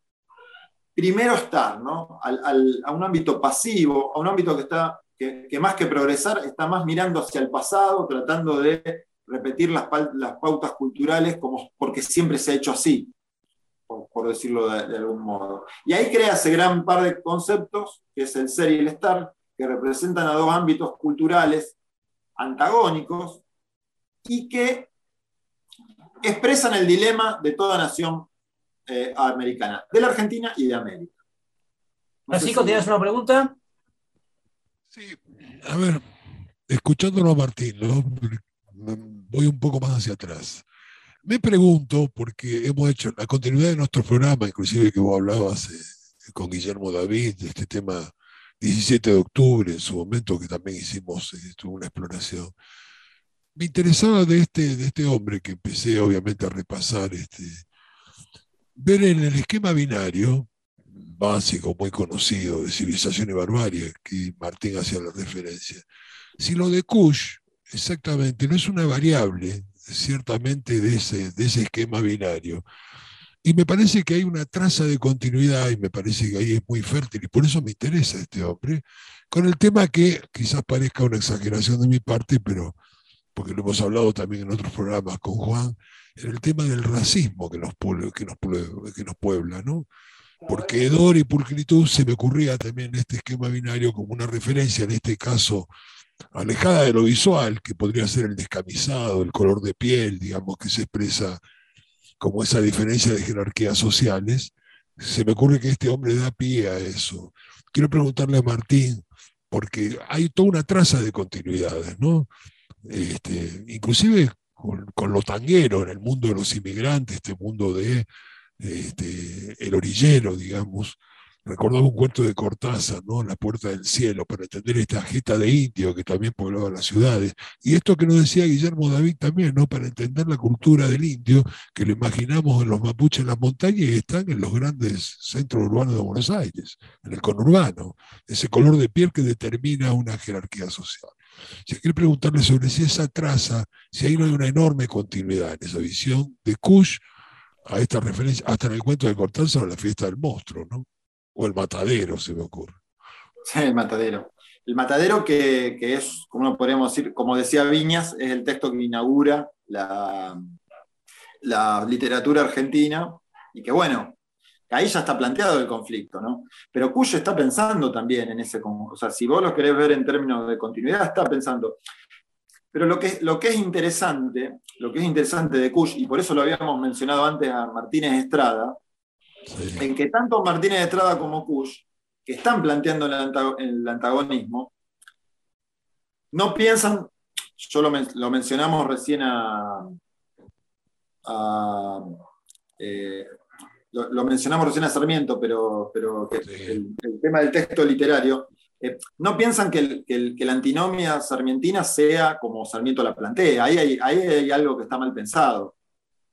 primero estar, ¿no? al, a un ámbito pasivo, a un ámbito que está que, más que progresar está más mirando hacia el pasado, tratando de repetir las, las pautas culturales como porque siempre se ha hecho así, por, por decirlo de, de, algún modo. Y ahí crea ese gran par de conceptos, que es el ser y el estar, que representan a dos ámbitos culturales antagónicos y que expresan el dilema de toda nación eh, americana, de la Argentina y de América. No Francisco, si... ¿tienes una pregunta? Sí, a ver, escuchándolo a Martín, ¿no? voy un poco más hacia atrás. Me pregunto, porque hemos hecho la continuidad de nuestro programa, inclusive que vos hablabas eh, con Guillermo David, de este tema 17 de octubre, en su momento que también hicimos eh, una exploración. Me interesaba de este, de este hombre que empecé obviamente a repasar, este, ver en el esquema binario básico, muy conocido, de civilización y barbarie, que Martín hacía la referencia. Si lo de Kush, exactamente, no es una variable, ciertamente, de ese, de ese esquema binario, y me parece que hay una traza de continuidad y me parece que ahí es muy fértil y por eso me interesa este hombre, con el tema que quizás parezca una exageración de mi parte, pero porque lo hemos hablado también en otros programas con Juan, en el tema del racismo que nos, puebla, que nos, puebla, ¿no? Porque hedor y pulcritud se me ocurría también en este esquema binario como una referencia, en este caso, alejada de lo visual, que podría ser el descamisado, el color de piel, digamos, que se expresa como esa diferencia de jerarquías sociales, se me ocurre que este hombre da pie a eso. Quiero preguntarle a Martín, porque hay toda una traza de continuidades, ¿no? Este, inclusive con, con, lo tanguero en el mundo de los inmigrantes, este mundo de este, el orillero, digamos, recordaba un cuento de Cortázar, ¿no? La puerta del cielo, para entender esta jeta de indio que también poblaba las ciudades. Y esto que nos decía Guillermo David también, ¿no? Para entender la cultura del indio, que lo imaginamos en los mapuches en las montañas y están en los grandes centros urbanos de Buenos Aires, en el conurbano, ese color de piel que determina una jerarquía social. Si quiero preguntarle sobre si esa traza, si ahí no hay una enorme continuidad en esa visión de Kush a esta referencia, hasta en el cuento de Cortázar a la fiesta del monstruo, ¿no? O el matadero, se me ocurre. Sí, el matadero. El matadero que, es, como decir, como decía Viñas, es el texto que inaugura la, la literatura argentina y que bueno, ahí ya está planteado el conflicto, ¿no? Pero Cuyo está pensando también en ese, o sea, si vos lo querés ver en términos de continuidad, está pensando. Pero lo que, lo que es interesante, lo que es interesante de Cush, y por eso lo habíamos mencionado antes a Martínez Estrada, en que tanto Martínez Estrada como Kush, que están planteando el antagonismo, no piensan, yo lo, mencionamos recién a, eh, lo, mencionamos recién a Sarmiento, pero, pero el, tema del texto literario, eh, no piensan que, la antinomia sarmientina sea como Sarmiento la plantea, ahí hay, ahí hay algo que está mal pensado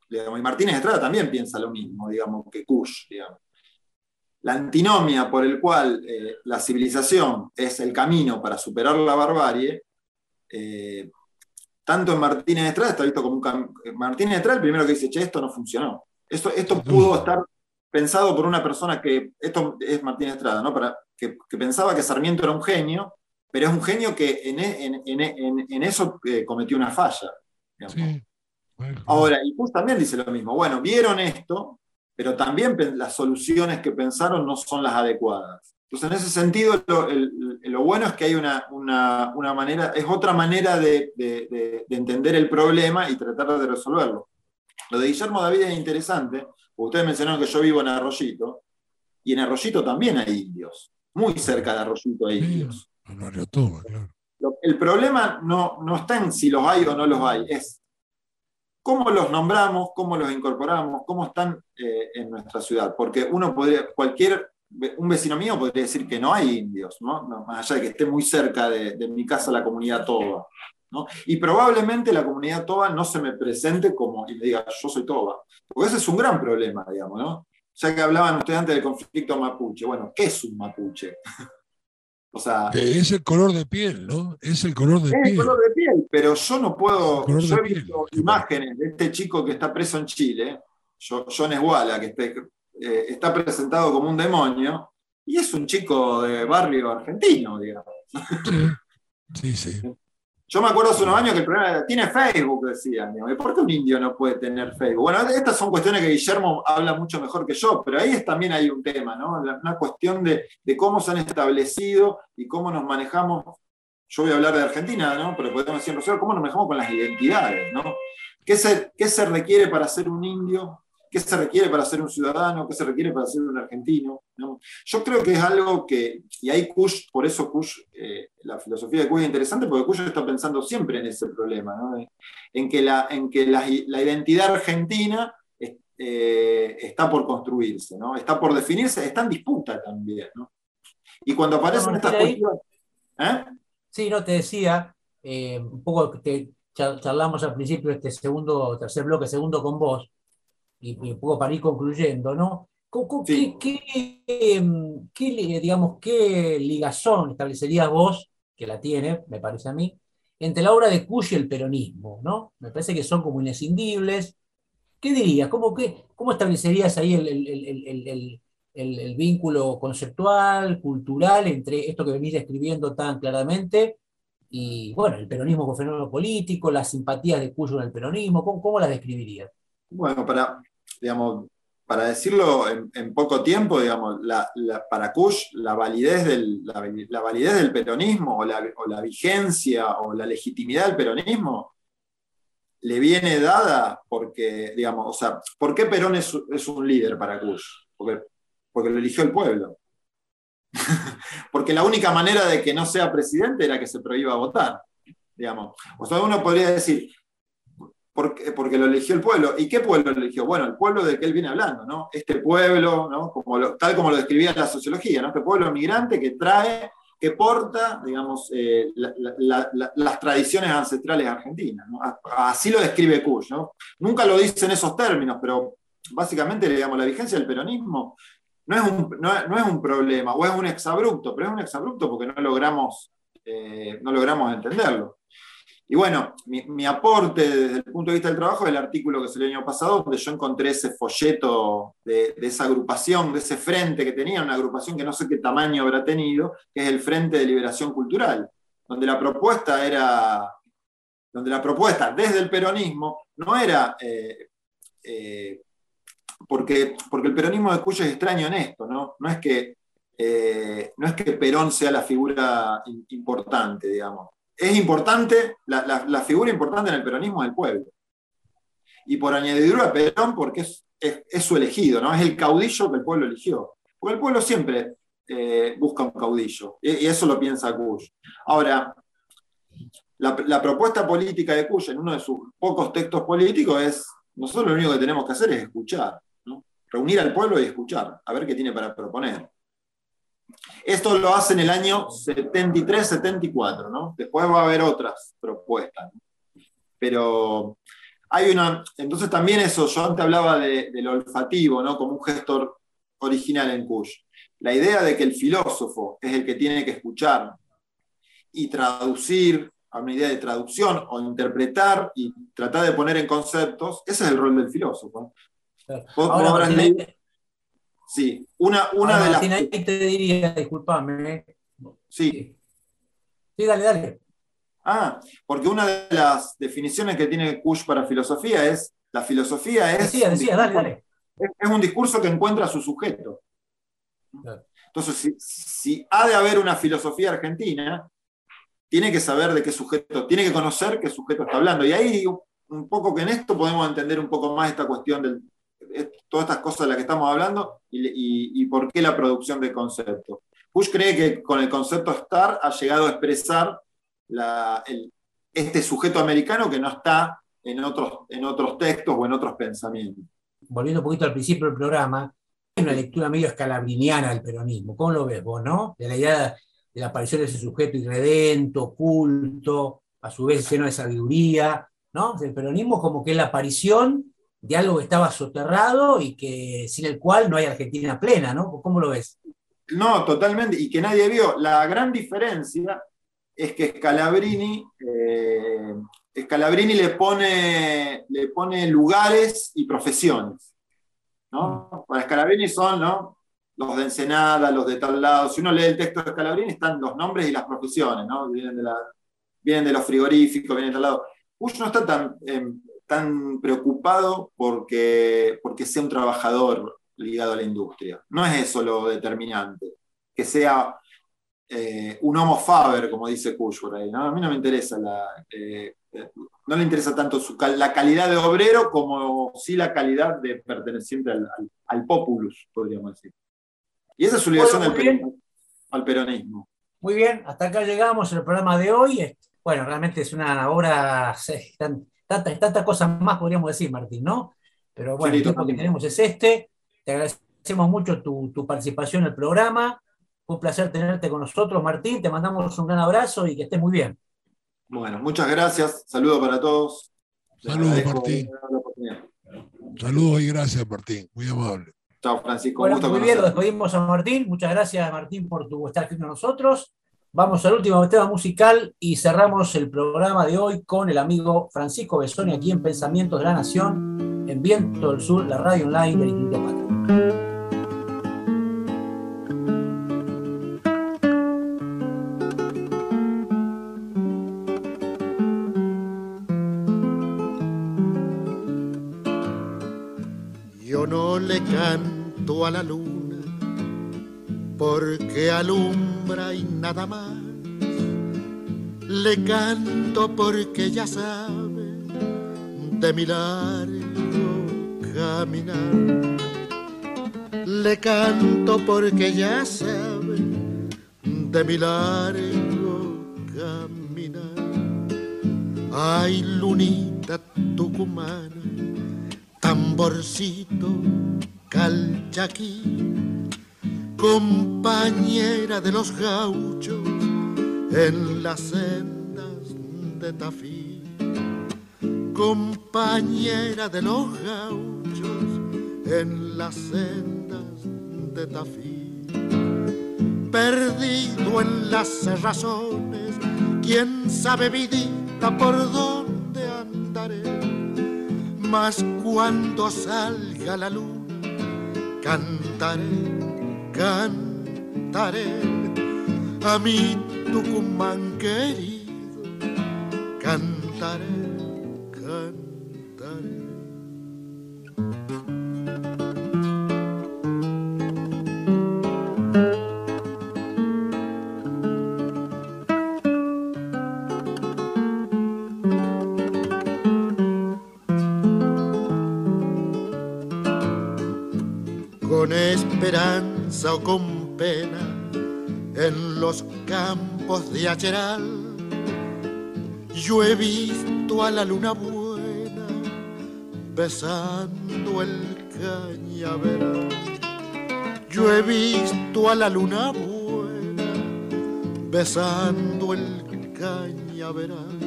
y Martínez Estrada también piensa lo mismo, digamos, que Kush. La antinomia por el cual eh, la civilización es el camino para superar la barbarie, eh, tanto en Martínez Estrada está visto como un camino. Martínez Estrada el primero que dice, che, esto no funcionó. Esto, esto pudo estar pensado por una persona que, esto es Martínez Estrada, ¿no? Para, que, pensaba que Sarmiento era un genio, pero es un genio que en, en, eso eh, cometió una falla. Ahora, y Push también dice lo mismo. Bueno, vieron esto, pero también las soluciones que pensaron no son las adecuadas. Entonces, en ese sentido, lo, bueno es que hay una, manera, es otra manera de, entender el problema y tratar de resolverlo. Lo de Guillermo David es interesante, porque ustedes mencionaron que yo vivo en Arroyito, y en Arroyito también hay indios, muy cerca de Arroyito hay indios. El problema no, no está en si los hay o no los hay, es cómo los nombramos, cómo los incorporamos, cómo están eh, en nuestra ciudad. Porque uno podría, cualquier, un vecino mío podría decir que no hay indios, ¿no? más allá de que esté muy cerca de, mi casa la comunidad Toba. ¿no? Y probablemente la comunidad Toba no se me presente como y me diga, yo soy Toba. Porque ese es un gran problema, digamos, ¿no? Ya que hablaban ustedes antes del conflicto mapuche. Bueno, ¿qué es un mapuche? Es el color de piel, ¿no? Es el color de piel. Es el color de piel, pero yo no puedo. Yo he visto imágenes de este chico que está preso en Chile, John Esguala, que eh, está presentado como un demonio, y es un chico de barrio argentino, digamos. Sí, sí. sí. Yo me acuerdo hace unos años que el problema era, tiene Facebook, decían. ¿Y por qué un indio no puede tener Facebook? Bueno, estas son cuestiones que Guillermo habla mucho mejor que yo, pero ahí también hay un tema, ¿no? Una cuestión de, cómo se han establecido y cómo nos manejamos. Yo voy a hablar de Argentina, ¿no? Pero podemos decir, cómo nos manejamos con las identidades, ¿no? ¿Qué se, ¿Qué se requiere para ser un indio? Qué se requiere para ser un ciudadano, qué se requiere para ser un argentino. Yo creo que es algo que, y ahí Kush, por eso Kush, eh, la filosofía de Kush es interesante, porque Kush está pensando siempre en ese problema, en que la, en que la, identidad argentina eh, está por construirse, ¿no? está por definirse, está en disputa también. Y cuando aparecen estas cuestiones... ¿eh? Sí, no, te decía, un poco que charlamos al principio de este segundo, tercer bloque, segundo con vos, y, un poco para ir concluyendo, ¿no? ¿Qué, qué, digamos, ¿Qué ligazón establecerías vos, que la tiene, me parece a mí, entre la obra de Cush y el peronismo? ¿no? Me parece que son como inescindibles, ¿qué dirías? ¿Cómo, qué, cómo establecerías ahí el, vínculo conceptual, cultural, entre esto que venís describiendo tan claramente y, bueno, el peronismo como fenómeno político, las simpatías de Cuyo en el peronismo? ¿Cómo, cómo las describirías? Bueno, para, digamos, para decirlo en, poco tiempo, digamos, la- para Kush, la validez, del, la, validez del peronismo o la, o la vigencia o la legitimidad del peronismo le viene dada porque, digamos, o sea, ¿por qué Perón es, es un líder para Kush? Porque, porque lo eligió el pueblo. porque la única manera de que no sea presidente era que se prohíba votar, digamos. O sea, uno podría decir, porque, porque lo eligió el pueblo. ¿Y qué pueblo lo eligió? Bueno, el pueblo del que él viene hablando, ¿no? Este pueblo, ¿no? Como tal como lo describía la sociología, ¿no? Este pueblo migrante que trae, que porta, digamos, eh, la- la- la- la- las tradiciones ancestrales argentinas. ¿no? Así lo describe Kush, ¿no? Nunca lo dice en esos términos, pero básicamente, digamos, la vigencia del peronismo no es un, no es un problema, o es un exabrupto, pero es un exabrupto porque no logramos, eh, no logramos entenderlo. Y bueno, mi, aporte desde el punto de vista del trabajo es el artículo que salió el año pasado, donde yo encontré ese folleto de, esa agrupación, de ese frente que tenía, una agrupación que no sé qué tamaño habrá tenido, que es el Frente de Liberación Cultural, donde la propuesta era, donde la propuesta desde el peronismo no era, eh, eh, porque, porque el peronismo de Cuyo es extraño en esto, ¿no? No es que, eh, no es que Perón sea la figura importante, digamos es importante, la, figura importante en el peronismo es el pueblo. Y por añadidura Perón, porque es, su elegido, ¿no? Es el caudillo que el pueblo eligió. Porque el pueblo siempre eh, busca un caudillo, y, eso lo piensa Cush. Ahora, la, propuesta política de Cush en uno de sus pocos textos políticos es, nosotros lo único que tenemos que hacer es escuchar. Reunir al pueblo y escuchar, a ver qué tiene para proponer. Esto lo hace en el año 73-74, ¿no? Después va a haber otras propuestas. Pero hay una. Entonces también eso, yo antes hablaba de, del olfativo, ¿no? Como un gestor original en Kush. La idea de que el filósofo es el que tiene que escuchar y traducir a una idea de traducción o interpretar y tratar de poner en conceptos, ese es el rol del filósofo. Claro. Vos- Ahora, habrás leído- Sí, una, una ahora, de las. Martín, ahí te diría, disculpame. Sí, Sí, dale, dale. Ah, porque una de las definiciones que tiene Kush para filosofía es, la filosofía es, Decía, decía, dale, dale. es- un discurso que encuentra a su sujeto. Claro. Entonces, si, si ha de haber una filosofía argentina, tiene que saber de qué sujeto, tiene que conocer qué sujeto está hablando. Y ahí, un poco que en esto podemos entender un poco más esta cuestión de todas estas cosas de las que estamos hablando y, por qué la producción de conceptos. Bush cree que con el concepto estar ha llegado a expresar este sujeto americano que no está en otros, en otros textos o en otros pensamientos. Volviendo un poquito al principio del programa, hay una lectura medio escalabriniana del peronismo. ¿Cómo lo ves vos, no? De la idea de la aparición de ese sujeto irredento, culto, a su vez lleno de sabiduría, ¿no? El peronismo como que es la aparición de algo que estaba soterrado y que sin el cual no hay Argentina plena, ¿no? ¿Cómo lo ves? No, totalmente, y que nadie vio. La gran diferencia es que Scalabrini, eh, Scalabrini le, pone, le pone lugares y profesiones. ¿no? Para Scalabrini son ¿no? los de Ensenada, los de tal lado. Si uno lee el texto de Scalabrini, están los nombres y las profesiones, ¿no? vienen, de los frigoríficos, vienen de tal lado. No está tan, eh, tan preocupado porque, porque sea un trabajador ligado a la industria. No es eso lo determinante. Que sea eh, un homo faber, como dice Kush por ahí. ¿no? A mí no me interesa la. eh, eh, no le interesa tanto su cal- la calidad de obrero como sí la calidad de perteneciente al, al- al populus, podríamos decir. Y esa es su ligación Bueno, al, peronismo- al peronismo. Muy bien, hasta acá llegamos el programa de hoy. Bueno, realmente es una obra, tan- tantas tantas cosas más podríamos decir, Martín, ¿no? Pero bueno, Sí, el tiempo que tenemos es este. Te agradecemos mucho tu, tu participación en el programa. Fue un placer tenerte con nosotros, Martín. Te mandamos un gran abrazo y que estés muy bien. Bueno, muchas gracias. Saludos para todos. Les Saludos, Martín. Saludos y gracias, Martín. Muy amable. Chao, Francisco. Bueno, un gusto muy bien, lo despedimos a Martín. Muchas gracias, Martín, por tu estar aquí con nosotros. Vamos al último tema musical y cerramos el programa de hoy con el amigo Francisco Besoni aquí en Pensamientos de la Nación en Viento del Sur, la radio online del Instituto Patria. Yo no le canto a la luna porque alumbra y nada más. Le canto porque ya sabe de mi largo caminar. Le canto porque ya sabe de mi largo caminar. Ay, lunita tucumana, tamborcito calchaquí, compañera de los gauchos en las sendas de Tafí, compañera de los gauchos en las sendas de Tafí, perdido en las razones, quién sabe vidita por dónde andaré, mas cuando salga la luna cantaré, cantaré. A mi Tucumán querido, cantaré, cantaré. Con esperanza o con pena campos de Acheral. Yo he visto a la luna buena besando el cañaveral. Yo he visto a la luna buena besando el cañaveral.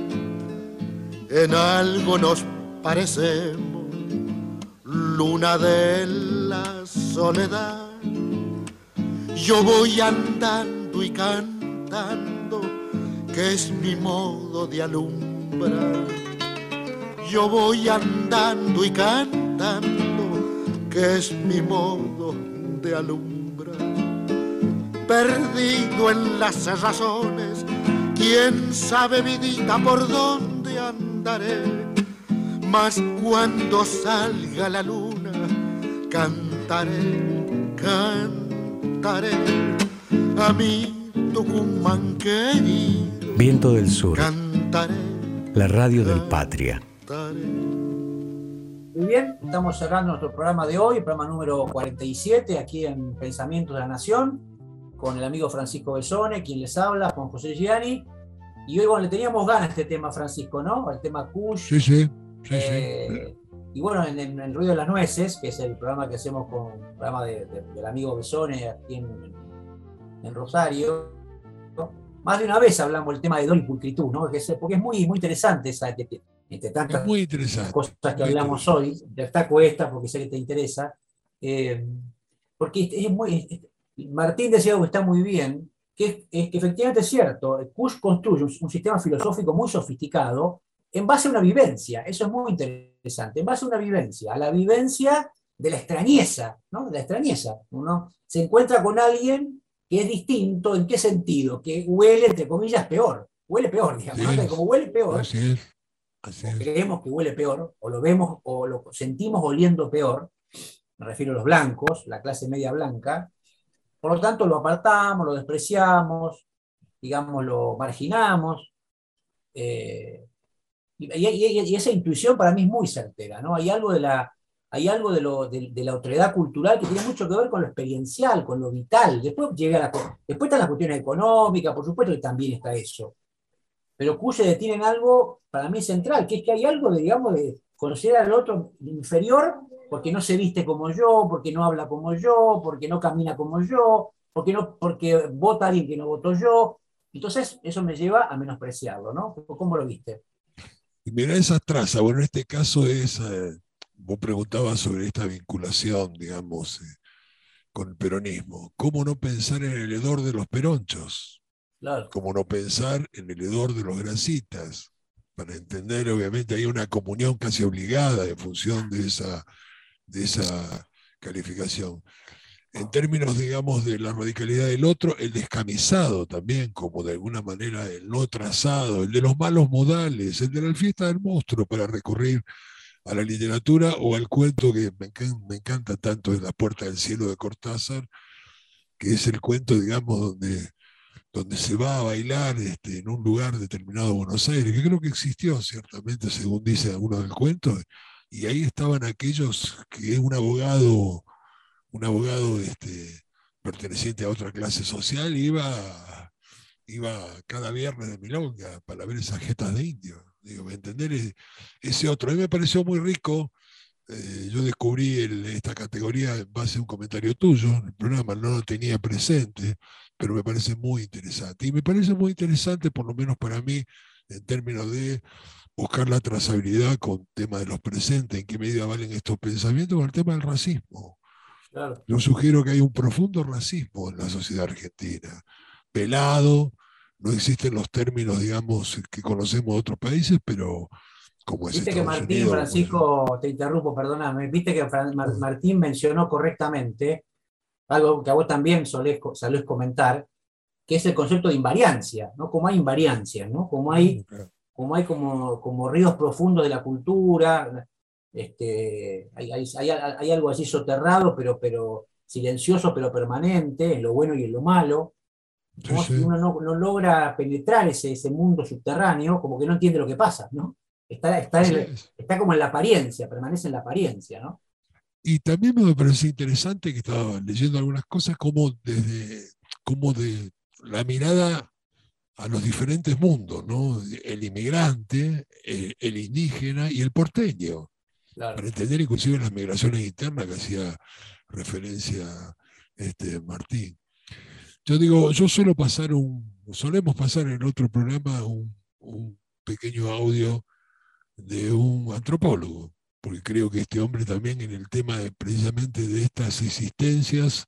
En algo nos parecemos, luna de la soledad. Yo voy andando y cantando, que es mi modo de alumbrar. Yo voy andando y cantando, que es mi modo de alumbrar. Perdido en las razones, quién sabe vidita por dónde andaré. Mas cuando salga la luna, cantaré, cantaré a mi Tucumán querido. Viento del Sur, Cantaré, la radio del Patria. Muy bien, estamos cerrando nuestro programa de hoy, programa número 47, aquí en Pensamientos de la Nación, con el amigo Francisco Besone, quien les habla, Juan José Gianni. Y hoy, bueno, le teníamos ganas a este tema, Francisco, ¿no? El tema Kush. Sí, sí, sí, Eh, sí. y bueno, en, en El Ruido de las Nueces, que es el programa que hacemos con el programa de- de- del amigo Besone aquí en, en Rosario. Más de una vez hablamos del tema de Dolly Pulcritud, ¿no? Es- porque es muy, muy interesante esa, entre, entre tantas Es muy interesante. cosas que muy hablamos hoy, destaco esta porque sé que te interesa, eh, porque es, muy, es- Martín decía algo que está muy bien, que es que efectivamente es cierto, Kush construye un, un sistema filosófico muy sofisticado en base a una vivencia, eso es muy interesante, en base a una vivencia, a la vivencia de la extrañeza, ¿no? De la extrañeza. Uno se encuentra con alguien que es distinto, ¿en qué sentido? Que huele, entre comillas, peor, huele peor, digamos, como huele peor, Así es. Así o es. creemos que huele peor, o lo vemos o lo sentimos oliendo peor, me refiero a los blancos, la clase media blanca, por lo tanto lo apartamos, lo despreciamos, digamos, lo marginamos, eh, y, y- y esa intuición para mí es muy certera, ¿no? Hay algo de la, hay algo de, la otredad cultural que tiene mucho que ver con lo experiencial, con lo vital. Después, llega después están las cuestiones económicas, por supuesto que también está eso pero Q se detiene en algo para mí central, que es que hay algo de, digamos, de considerar al otro inferior porque no se viste como yo, porque no habla como yo, porque no camina como yo, porque, no, porque vota alguien que no votó yo. Entonces, eso me lleva a menospreciarlo, ¿no? ¿Cómo lo viste? Y mira esa traza, bueno, en este caso es, eh, vos preguntabas sobre esta vinculación, digamos, eh, con el peronismo. ¿Cómo no pensar en el hedor de los peronchos? Claro, ¿Cómo no pensar en el hedor de los grasitas? para entender, obviamente, hay una comunión casi obligada en función de esa, de esa calificación. En términos, digamos, de la radicalidad del otro, el descamisado también, como de alguna manera el no trazado, el de los malos modales, el de la fiesta del monstruo para recurrir a la literatura o al cuento que me, encanta tanto en La Puerta del Cielo de Cortázar, que es el cuento, digamos, donde, donde se va a bailar este, en un lugar determinado de Buenos Aires, que creo que existió ciertamente, según dice alguno del cuento, y ahí estaban aquellos que un abogado, un abogado este, perteneciente a otra clase social, iba, iba cada viernes de Milonga para ver esas jetas de indio. Digo, entender ese otro. A mí me pareció muy rico eh, yo descubrí esta categoría en base a un comentario tuyo, el programa no lo tenía presente, pero me parece muy interesante. Y me parece muy interesante, por lo menos para mí, en términos de buscar la trazabilidad con el tema de los presentes, en qué medida valen estos pensamientos, con el tema del racismo. Yo sugiero que hay un profundo racismo en la sociedad argentina, pelado, no existen los términos, digamos, que conocemos de otros países, pero Viste que Martín, Francisco, te interrumpo, perdóname, viste que Martín mencionó correctamente algo que a vos también solés, comentar, que es el concepto de invariancia, ¿no? Como hay invariancia, ¿no? Como hay, como, hay como, como ríos profundos de la cultura, este, hay, algo así soterrado, pero, pero silencioso, pero permanente, en lo bueno y en lo malo. Uno no, no, logra penetrar ese, ese mundo subterráneo, como que no entiende lo que pasa, ¿no? Está, está, como en la apariencia, permanece en la apariencia, ¿no? Y también me parece interesante que estaba leyendo algunas cosas como desde como de la mirada a los diferentes mundos, ¿no? El inmigrante, eh, el, indígena y el porteño. Para entender inclusive las migraciones internas que hacía referencia este, Martín. Yo digo, yo suelo pasar un, solemos pasar en otro programa un, un pequeño audio de un antropólogo, porque creo que este hombre también en el tema precisamente de estas existencias,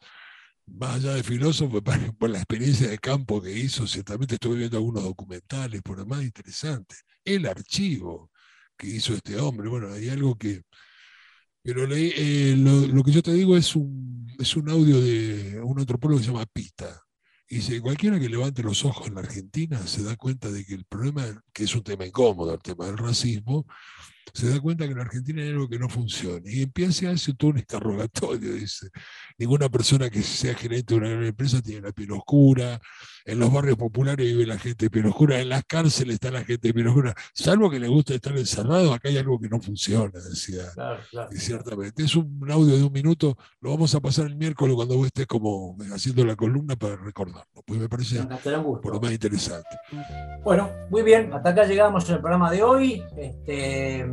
más allá de filósofo, por la experiencia de campo que hizo, ciertamente estuve viendo algunos documentales, por lo más interesante, el archivo que hizo este hombre, bueno, hay algo que... Pero eh, lo, que yo te digo es un, es un audio de un antropólogo que se llama Pita, y si cualquiera que levante los ojos en la Argentina se da cuenta de que el problema, que es un tema incómodo, el tema del racismo, se da cuenta que en Argentina hay algo que no funciona. Y empieza a hacer todo un interrogatorio. Dice, ninguna persona que sea gerente de una gran empresa tiene la piel oscura, en los barrios populares vive la gente de piel oscura, en las cárceles está la gente de piel oscura. Salvo que le gusta estar encerrado, acá hay algo que no funciona, decía. Y ciertamente. Es un audio de un minuto, lo vamos a pasar el miércoles cuando vos estés como haciendo la columna para recordarlo. Pues me parece por lo más interesante. Bueno, muy bien, hasta acá llegamos en el programa de hoy. Este,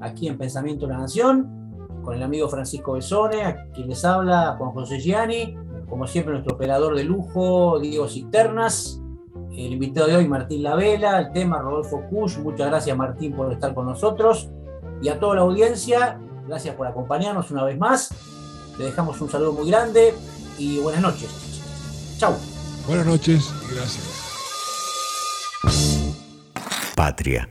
aquí en Pensamiento de la Nación, con el amigo Francisco Besone, a quien les habla Juan José Gianni, como siempre nuestro operador de lujo, Diego Cisternas, el invitado de hoy, Martín Lavela, el tema Rodolfo Kusch, muchas gracias Martín por estar con nosotros, y a toda la audiencia, gracias por acompañarnos una vez más, le dejamos un saludo muy grande y buenas noches. Chau. Buenas noches y gracias. Patria